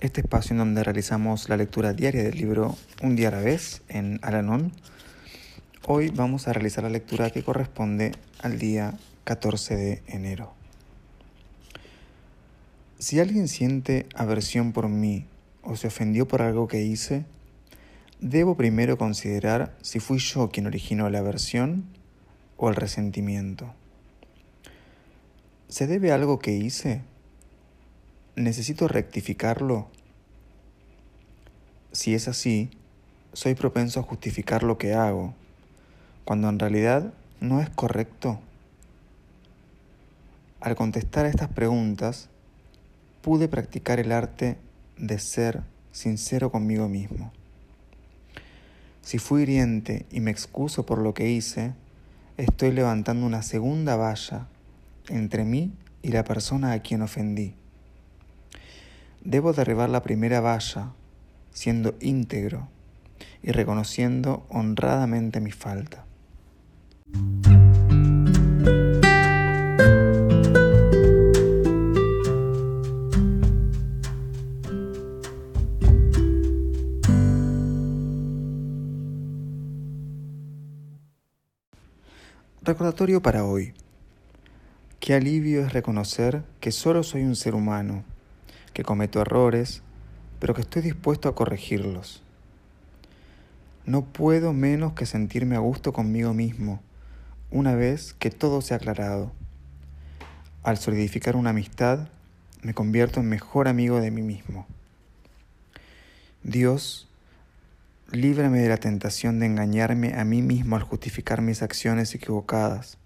este espacio en donde realizamos la lectura diaria del libro Un día a la vez en Alanón Hoy vamos a realizar la lectura que corresponde al día 14 de enero. Si alguien siente aversión por mí o se ofendió por algo que hice, debo primero considerar si fui yo quien originó la aversión o el resentimiento. ¿Se debe a algo que hice? ¿Necesito rectificarlo? Si es así, soy propenso a justificar lo que hago cuando en realidad no es correcto? Al contestar estas preguntas, pude practicar el arte de ser sincero conmigo mismo. Si fui hiriente y me excuso por lo que hice, estoy levantando una segunda valla entre mí y la persona a quien ofendí. Debo derribar la primera valla siendo íntegro y reconociendo honradamente mi falta. Recordatorio para hoy. Qué alivio es reconocer que solo soy un ser humano, que cometo errores, pero que estoy dispuesto a corregirlos. No puedo menos que sentirme a gusto conmigo mismo una vez que todo se ha aclarado. Al solidificar una amistad, me convierto en mejor amigo de mí mismo. Dios, líbrame de la tentación de engañarme a mí mismo al justificar mis acciones equivocadas.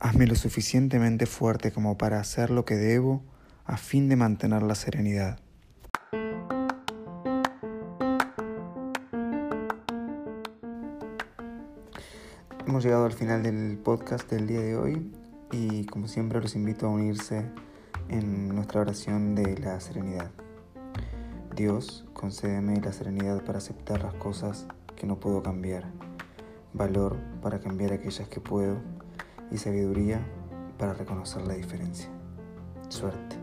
Hazme lo suficientemente fuerte como para hacer lo que debo a fin de mantener la serenidad. Hemos llegado al final del podcast del día de hoy y como siempre los invito a unirse en nuestra oración de la serenidad. Dios, concédeme la serenidad para aceptar las cosas que no puedo cambiar, valor para cambiar aquellas que puedo y sabiduría para reconocer la diferencia. Suerte.